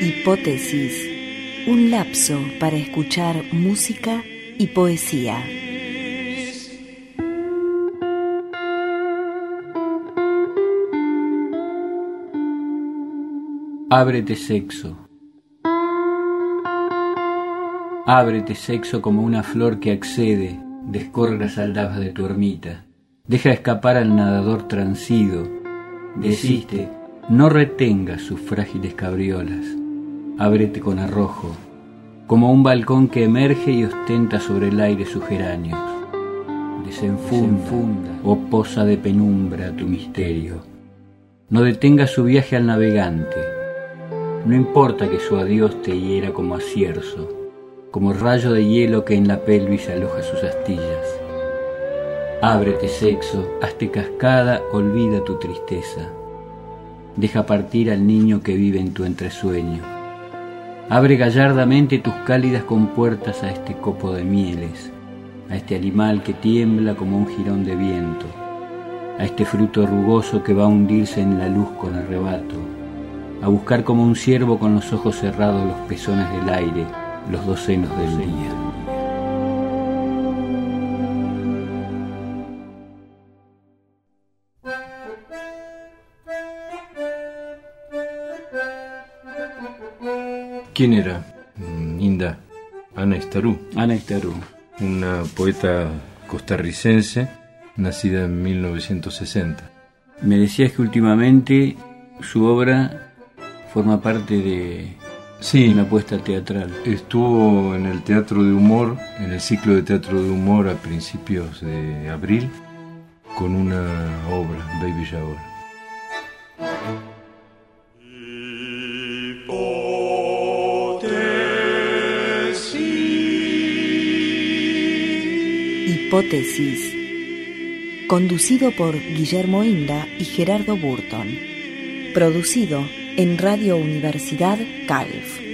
Hipótesis, un lapso para escuchar música y poesía. Sexo. Ábrete sexo como una flor que accede, descorre las aldabas de tu ermita. Deja escapar al nadador transido. Desiste, no retengas sus frágiles cabriolas ábrete con arrojo, como un balcón que emerge y ostenta sobre el aire sus geranios. Desenfunda, o posa de penumbra tu misterio. No detenga su viaje al navegante. No importa que su adiós te hiera como acierzo, como rayo de hielo que en la pelvis aloja sus astillas. Ábrete sexo, hazte cascada, olvida tu tristeza. Deja partir al niño que vive en tu entresueño Abre gallardamente tus cálidas compuertas a este copo de mieles, a este animal que tiembla como un jirón de viento, a este fruto rugoso que va a hundirse en la luz con arrebato, a buscar como un ciervo con los ojos cerrados los pezones del aire, los dos senos del día. ¿Quién era? Mm, Inda. Ana Estarú. Ana Estarú. Una poeta costarricense nacida en 1960. Me decías que últimamente su obra forma parte de sí, una apuesta teatral. Estuvo en el Teatro de Humor, en el ciclo de Teatro de Humor a principios de abril, con una obra, Baby Shower. Hipótesis. Conducido por Guillermo Inda y Gerardo Burton. Producido en Radio Universidad Calf.